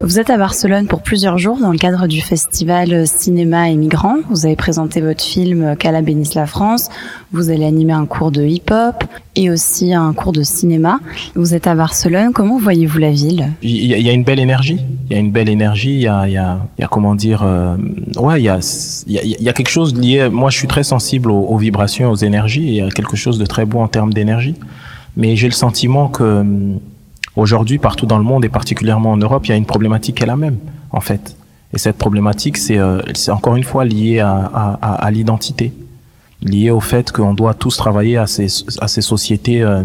Vous êtes à Barcelone pour plusieurs jours dans le cadre du festival Cinéma et Migrants. Vous avez présenté votre film Cala bénisse la France. Vous allez animer un cours de hip-hop et aussi un cours de cinéma. Vous êtes à Barcelone. Comment voyez-vous la ville? Il y, a une belle énergie. Il y a une belle énergie. Il y a, il y a, il y a comment dire euh, Ouais, il y a, il y, a, il y a quelque chose lié. Moi, je suis très sensible aux, aux vibrations, aux énergies. Et il y a quelque chose de très beau en termes d'énergie. Mais j'ai le sentiment que Aujourd'hui, partout dans le monde et particulièrement en Europe, il y a une problématique qui est la même, en fait. Et cette problématique, c'est euh, encore une fois lié à, l'identité, lié au fait qu'on doit tous travailler à ces, sociétés euh,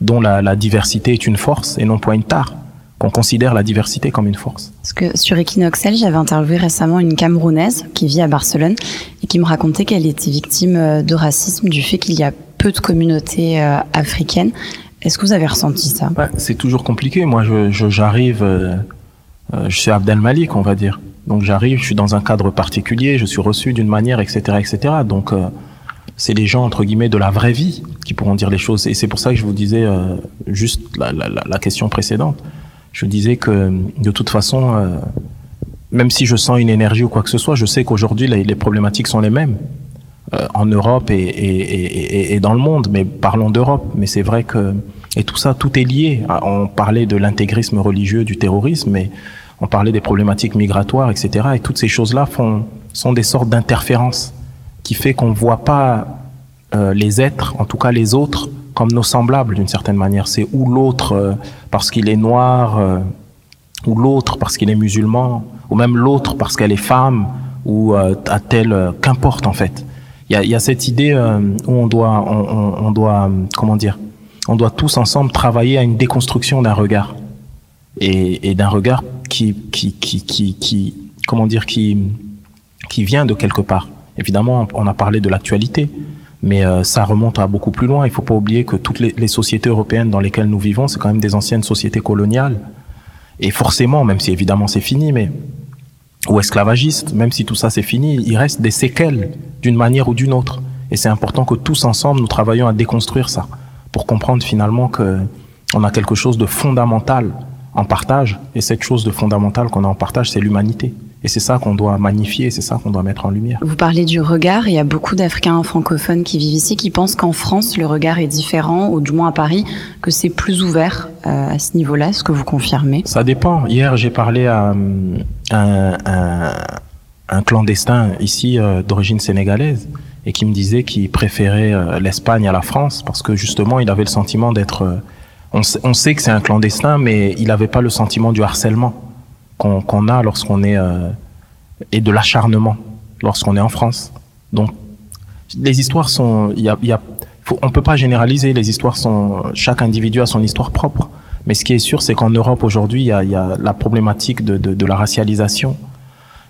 dont la, diversité est une force et non point une tare qu'on considère la diversité comme une force. Sur Equinoxel, j'avais interviewé récemment une Camerounaise qui vit à Barcelone et qui me racontait qu'elle était victime euh, de racisme du fait qu'il y a peu de communautés africaines. Est-ce que vous avez ressenti ça? Ouais, C'est toujours compliqué. Moi, j'arrive, euh, euh, je suis Abdel Malik, on va dire. Donc j'arrive, je suis dans un cadre particulier, je suis reçu d'une manière, etc., etc. Donc euh, c'est les gens entre guillemets de la vraie vie qui pourront dire les choses. Et c'est pour ça que je vous disais juste la, question précédente. Je disais que de toute façon, même si je sens une énergie ou quoi que ce soit, je sais qu'aujourd'hui les problématiques sont les mêmes euh, en Europe et, dans le monde, mais parlons d'Europe. Mais c'est vrai que et tout ça, tout est lié. On parlait de l'intégrisme religieux, du terrorisme, mais on parlait des problématiques migratoires, etc. Et toutes ces choses-là sont des sortes d'interférences qui fait qu'on voit pas euh, les êtres, en tout cas les autres, comme nos semblables d'une certaine manière. C'est ou l'autre euh, parce qu'il est noir, ou l'autre parce qu'il est musulman, ou même l'autre parce qu'elle est femme, ou à tel, qu'importe en fait il y a, y a, cette idée euh, où on doit, on, on, doit, comment dire, on doit tous ensemble travailler à une déconstruction d'un regard et, et d'un regard qui, qui, qui, qui, qui, comment dire, qui, qui vient de quelque part. Évidemment, on a parlé de l'actualité, mais euh, ça remonte à beaucoup plus loin. Il faut pas oublier que toutes les, les sociétés européennes dans lesquelles nous vivons, c'est quand même des anciennes sociétés coloniales. Et forcément, même si évidemment c'est fini, mais ou esclavagiste, même si tout ça c'est fini, il reste des séquelles d'une manière ou d'une autre. Et c'est important que tous ensemble, nous travaillions à déconstruire ça, pour comprendre finalement que on a quelque chose de fondamental en partage, et cette chose de fondamental qu'on a en partage, c'est l'humanité. Et c'est ça qu'on doit magnifier, c'est ça qu'on doit mettre en lumière. Vous parlez du regard, il y a beaucoup d'Africains francophones qui vivent ici qui pensent qu'en France, le regard est différent, ou du moins à Paris, que c'est plus ouvert euh, à ce niveau-là. Est-ce que vous confirmez Ça dépend. Hier, j'ai parlé à un, clandestin ici euh, d'origine sénégalaise et qui me disait qu'il préférait euh, l'Espagne à la France parce que justement, il avait le sentiment d'être... On, on, sait que c'est un clandestin, mais il n'avait pas le sentiment du harcèlement qu'on qu a lorsqu'on est euh, et de l'acharnement lorsqu'on est en France. Donc les histoires sont, il y a, y a on peut pas généraliser. Les histoires sont, chaque individu a son histoire propre. Mais ce qui est sûr, c'est qu'en Europe aujourd'hui, il y a, y a, la problématique de, de, la racialisation,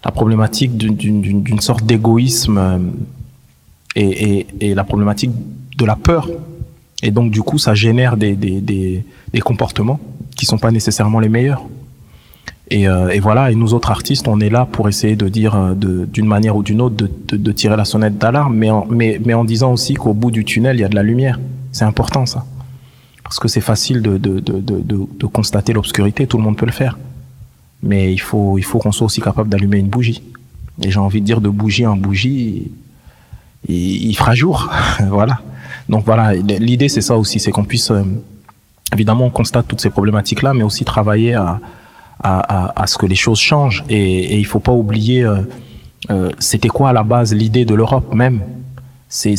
la problématique d'une sorte d'égoïsme et, et, et la problématique de la peur. Et donc du coup, ça génère des, des, des, des comportements qui sont pas nécessairement les meilleurs. Et, euh, et, voilà, et nous autres artistes, on est là pour essayer de dire euh, d'une manière ou d'une autre, de, de, de, tirer la sonnette d'alarme, mais en, mais, mais en disant aussi qu'au bout du tunnel, il y a de la lumière. C'est important ça. Parce que c'est facile de, de, de, de, constater l'obscurité, tout le monde peut le faire. Mais il faut, il faut qu'on soit aussi capable d'allumer une bougie. Et j'ai envie de dire de bougie en bougie, il, il fera jour. voilà. Donc voilà, l'idée c'est ça aussi, c'est qu'on puisse, euh, évidemment, on constate toutes ces problématiques-là, mais aussi travailler à, à, ce que les choses changent. Et, il faut pas oublier, euh, euh, c'était quoi à la base l'idée de l'Europe même? C'est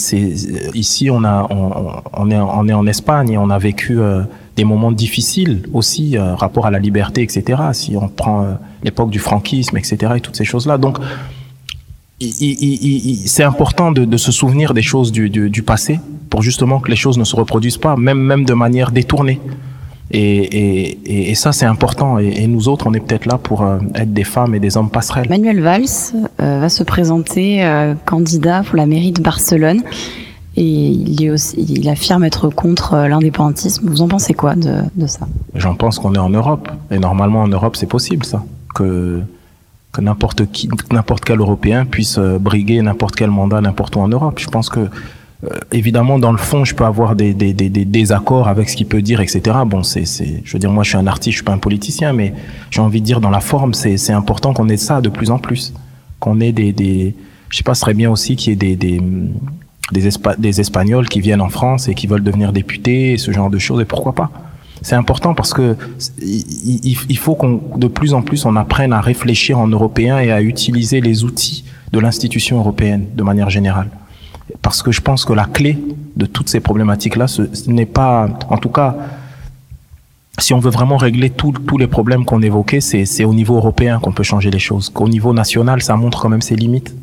ici on a on, est on est en Espagne et on a vécu euh, des moments difficiles aussi rapport à la liberté etc. Si on prend l'époque du franquisme etc. et toutes ces choses là donc c'est important de, de, se souvenir des choses du, du, du, passé pour justement que les choses ne se reproduisent pas, même, même de manière détournée. Et, et, et ça, c'est important. Et, et, nous autres, on est peut-être là pour euh, être des femmes et des hommes passerelles. Manuel Valls euh, va se présenter euh, candidat pour la mairie de Barcelone. Et il, est aussi, il affirme être contre l'indépendantisme. Vous en pensez quoi de, de ça? J'en pense qu'on est en Europe. Et normalement, en Europe, c'est possible, ça. Que que n'importe qui, n'importe quel Européen puisse briguer n'importe quel mandat n'importe où en Europe. Je pense que évidemment, dans le fond, je peux avoir des, des, des, des désaccords avec ce qu'il peut dire, etc. Bon, c'est, c'est, je veux dire, moi, je suis un artiste, je suis pas un politicien, mais j'ai envie de dire, dans la forme, c'est, c'est important qu'on ait ça de plus en plus, qu'on ait des, des, je sais pas, ce serait bien aussi qu'il y ait des, des, des, Espagnols qui viennent en France et qui veulent devenir députés, et ce genre de choses, et pourquoi pas? C'est important parce que il faut qu'on de plus en plus on apprenne à réfléchir en européen et à utiliser les outils de l'institution européenne de manière générale parce que je pense que la clé de toutes ces problématiques-là, ce, n'est pas, en tout cas, si on veut vraiment régler tous les problèmes qu'on évoquait, c'est au niveau européen qu'on peut changer les choses. Qu'au niveau national, ça montre quand même ses limites.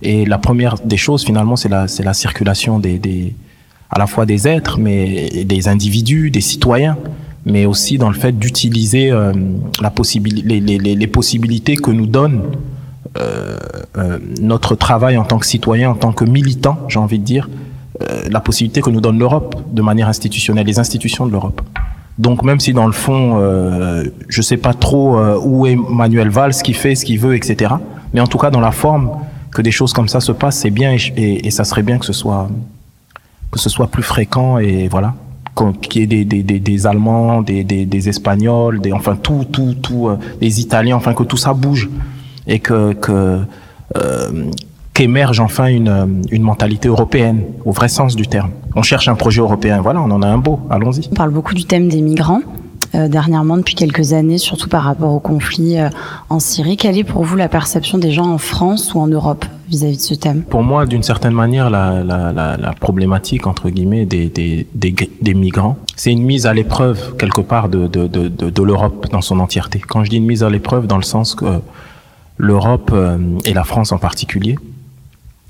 Et la première des choses, finalement, c'est la, la circulation à la fois des êtres, mais des individus, des citoyens, mais aussi dans le fait d'utiliser euh, les, les, possibilités que nous donne euh, notre travail en tant que citoyen, en tant que militant, j'ai envie de dire, euh, la possibilité que nous donne l'Europe de manière institutionnelle, les institutions de l'Europe. Donc même si dans le fond, euh, je sais pas trop euh, où est Manuel Valls, ce qu'il fait, ce qu'il veut, etc. Mais en tout cas dans la forme, que des choses comme ça se passent, c'est bien et, ça serait bien que ce soit que ce soit plus fréquent et voilà qu'il y ait des, des, des, des Allemands, des Espagnols, des, enfin tout, tout, tout, euh, des Italiens, enfin que tout ça bouge et que, que euh, qu'émerge enfin une, une mentalité européenne, au vrai sens du terme. On cherche un projet européen, voilà, on en a un beau, allons-y. On parle beaucoup du thème des migrants. Euh, dernièrement, depuis quelques années, surtout par rapport au conflit euh, en Syrie. Quelle est pour vous la perception des gens en France ou en Europe vis-à-vis -vis de ce thème? Pour moi, d'une certaine manière, la, la, la, la, problématique, entre guillemets, des, des, des, des migrants, c'est une mise à l'épreuve, quelque part, de, de, de l'Europe dans son entièreté. Quand je dis une mise à l'épreuve, dans le sens que l'Europe euh, et la France en particulier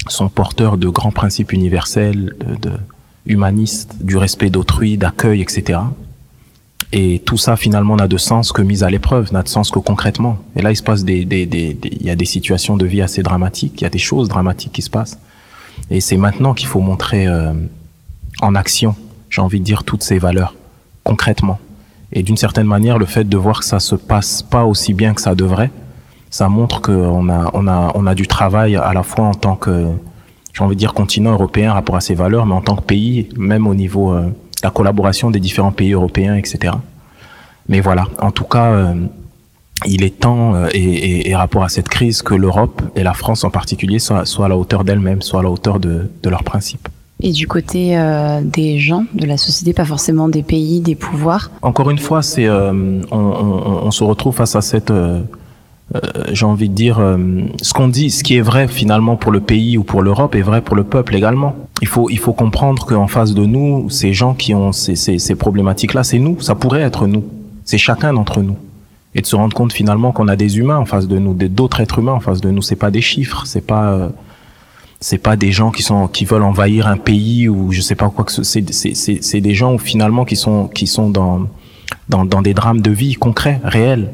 sont porteurs de grands principes universels, de, de humanistes, du respect d'autrui, d'accueil, etc. Et tout ça finalement n'a de sens que mise à l'épreuve, n'a de sens que concrètement. Et là, il se passe des, des, des, des, il y a des situations de vie assez dramatiques, il y a des choses dramatiques qui se passent. Et c'est maintenant qu'il faut montrer euh, en action, j'ai envie de dire, toutes ces valeurs concrètement. Et d'une certaine manière, le fait de voir que ça se passe pas aussi bien que ça devrait, ça montre qu'on a, on a, on a du travail à la fois en tant que, j'ai envie de dire, continent européen rapport à ces valeurs, mais en tant que pays, même au niveau euh, la collaboration des différents pays européens, etc. Mais voilà, en tout cas, euh, il est temps, euh, et, et, et, rapport à cette crise, que l'Europe et la France en particulier soient, soient à la hauteur d'elles-mêmes, soient à la hauteur de, de leurs principes. Et du côté euh, des gens, de la société, pas forcément des pays, des pouvoirs? Encore une fois, c'est, euh, on, on, on, se retrouve face à cette euh, j'ai envie de dire, euh, ce qu'on dit, ce qui est vrai finalement pour le pays ou pour l'Europe est vrai pour le peuple également. Il faut, il faut comprendre qu'en face de nous, ces gens qui ont ces, ces, ces problématiques-là, c'est nous, ça pourrait être nous, c'est chacun d'entre nous. Et de se rendre compte finalement qu'on a des humains en face de nous, d'autres êtres humains en face de nous. C'est pas des chiffres, c'est pas, euh, c'est pas des gens qui sont, qui veulent envahir un pays ou je sais pas quoi que c'est, c'est, c'est des gens finalement qui sont, qui sont dans, dans, dans des drames de vie concrets, réels.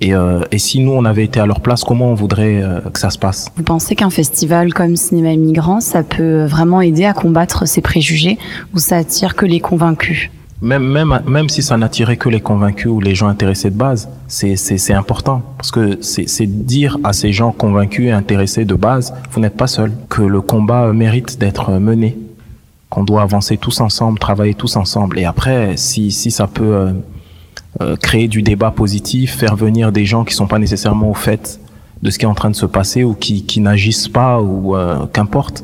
Et, euh, et, si nous, on avait été à leur place, comment on voudrait euh, que ça se passe? Vous pensez qu'un festival comme Cinéma Immigrant, ça peut vraiment aider à combattre ces préjugés ou ça attire que les convaincus? Même, même, même si ça n'attirait que les convaincus ou les gens intéressés de base, c'est important. Parce que c'est dire à ces gens convaincus et intéressés de base, vous n'êtes pas seul, que le combat mérite d'être mené, qu'on doit avancer tous ensemble, travailler tous ensemble. Et après, si, si ça peut... Euh, euh, créer du débat positif, faire venir des gens qui sont pas nécessairement au fait de ce qui est en train de se passer ou qui, n'agissent pas ou euh, qu'importe,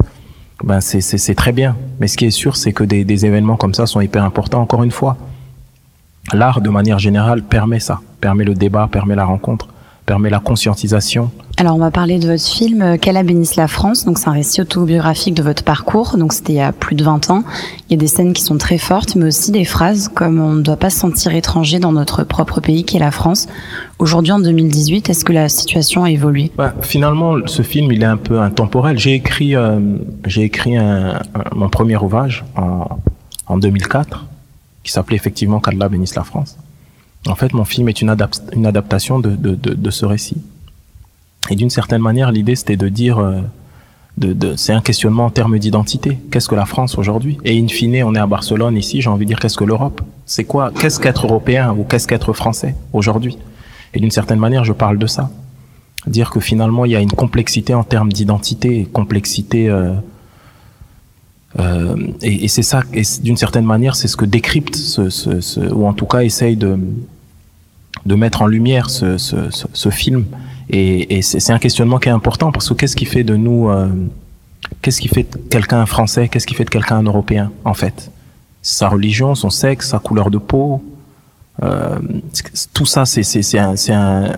ben c'est très bien. Mais ce qui est sûr, c'est que des événements comme ça sont hyper importants. Encore une fois, l'art de manière générale permet ça, permet le débat, permet la rencontre, permet la conscientisation. Alors, on va parler de votre film Qu'Allah bénisse la France. Donc, c'est un récit autobiographique de votre parcours. Donc, c'était il y a plus de 20 ans. Il y a des scènes qui sont très fortes, mais aussi des phrases comme on ne doit pas se sentir étranger dans notre propre pays qui est la France. Aujourd'hui, en 2018, est-ce que la situation a évolué? Bah, Finalement, ce film, il est un peu intemporel. J'ai écrit, euh, j'ai écrit un, un, mon premier ouvrage en, en 2004 qui s'appelait effectivement Qu'Allah bénisse la France. En fait, mon film est une, adap une adaptation de, ce récit. Et d'une certaine manière, l'idée, c'était de dire, euh, de, c'est un questionnement en termes d'identité. Qu'est-ce que la France aujourd'hui? Et in fine, on est à Barcelone ici, j'ai envie de dire, qu'est-ce que l'Europe? C'est quoi? Qu'est-ce qu'être européen ou qu'est-ce qu'être français aujourd'hui? Et d'une certaine manière, je parle de ça. Dire que finalement, il y a une complexité en termes d'identité, complexité... Euh, Euh, et, c'est ça, et d'une certaine manière, c'est ce que décrypte, ce, ce, ce, ou en tout cas essaye de, de mettre en lumière ce, ce film. Et, c'est un questionnement qui est important parce que qu'est-ce qui fait de nous, euh, qu'est-ce qui fait de quelqu'un français, qu'est-ce qui fait de quelqu'un un européen en fait? Sa religion, son sexe, sa couleur de peau, euh, tout ça, c'est un, un,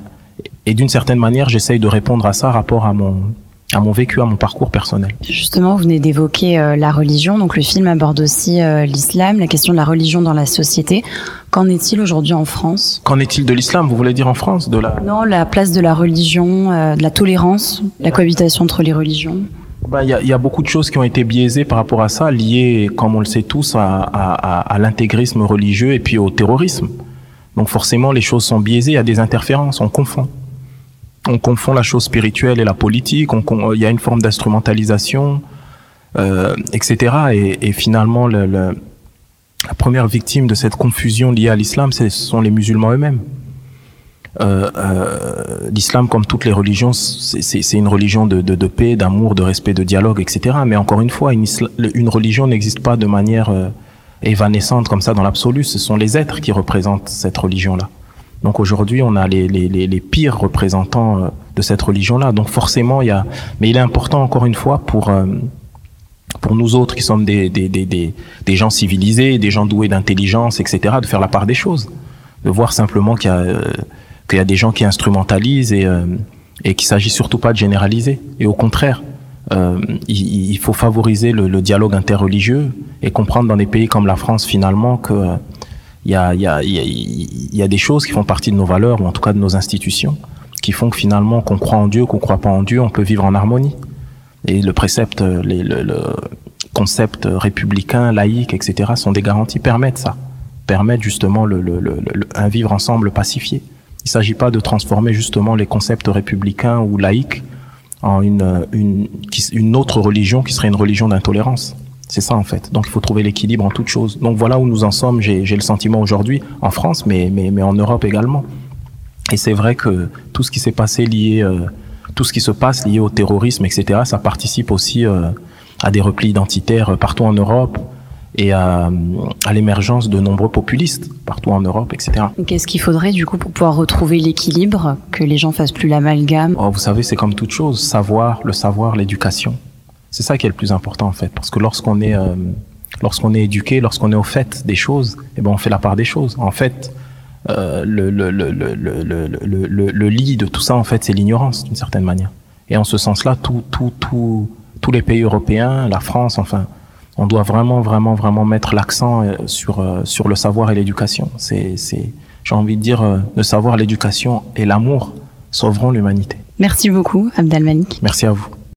et d'une certaine manière, j'essaye de répondre à ça rapport à mon à mon vécu, à mon parcours personnel. Justement, vous venez d'évoquer euh, la religion, donc le film aborde aussi euh, l'islam, la question de la religion dans la société. Qu'en est-il aujourd'hui en France? Qu'en est-il de l'islam? Vous voulez dire en France de la... Non, la place de la religion, euh, de la tolérance, la cohabitation entre les religions. Ben, il y, a, y, a, beaucoup de choses qui ont été biaisées par rapport à ça, liées, comme on le sait tous, à, à, à l'intégrisme religieux et puis au terrorisme. Donc forcément, les choses sont biaisées, il y a des interférences, on confond on confond la chose spirituelle et la politique, il y a une forme d'instrumentalisation, euh, etc. Et, finalement, le, le, la première victime de cette confusion liée à l'islam, ce sont les musulmans eux-mêmes. Euh, euh, l'islam, comme toutes les religions, c'est une religion de, paix, d'amour, de respect, de dialogue, etc. Mais encore une fois, une, une religion n'existe pas de manière évanescente comme ça dans l'absolu. Ce sont les êtres qui représentent cette religion-là. Donc aujourd'hui, on a les, les, les, pires représentants euh, de cette religion-là. Donc forcément, il y a. Mais il est important, encore une fois, pour euh, pour nous autres qui sommes des, des, des, des, gens civilisés, des gens doués d'intelligence, etc., de faire la part des choses, de voir simplement qu'il y a euh, qu'il y a des gens qui instrumentalisent et et qu'il s'agit surtout pas de généraliser. Et au contraire, il, faut favoriser le, dialogue interreligieux et comprendre dans des pays comme la France finalement que il y a, des choses qui font partie de nos valeurs, ou en tout cas de nos institutions, qui font que finalement, qu'on croit en Dieu, qu'on croit pas en Dieu, on peut vivre en harmonie. Et le précepte, les, le, le, concept républicain, laïque, etc., sont des garanties, permettent ça, permettent justement un vivre ensemble pacifié. Il ne s'agit pas de transformer justement les concepts républicains ou laïques en une autre religion qui serait une religion d'intolérance. C'est ça en fait. Donc il faut trouver l'équilibre en toute chose. Donc voilà où nous en sommes, j'ai le sentiment aujourd'hui, en France, mais, mais, mais en Europe également. Et c'est vrai que tout ce qui s'est passé lié, euh, tout ce qui se passe lié au terrorisme, etc., ça participe aussi euh, à des replis identitaires partout en Europe et à, à l'émergence de nombreux populistes partout en Europe, etc. Qu'est-ce qu'il faudrait du coup pour pouvoir retrouver l'équilibre, que les gens fassent plus l'amalgame? Oh, Vous savez, c'est comme toute chose, savoir, le savoir, l'éducation. C'est ça qui est le plus important en fait, parce que lorsqu'on est euh, lorsqu'on est éduqué, lorsqu'on est au fait des choses, eh ben on fait la part des choses. En fait, euh, le, le, le, le, le, le, le, lit de tout ça en fait, c'est l'ignorance d'une certaine manière. Et en ce sens-là, tout, tout, tout, tous les pays européens, la France, enfin, on doit vraiment, vraiment, vraiment mettre l'accent euh, sur euh, sur le savoir et l'éducation. C'est, c'est, j'ai envie de dire, le savoir, l'éducation et l'amour sauveront l'humanité. Merci beaucoup, Abdel Malik. Merci à vous.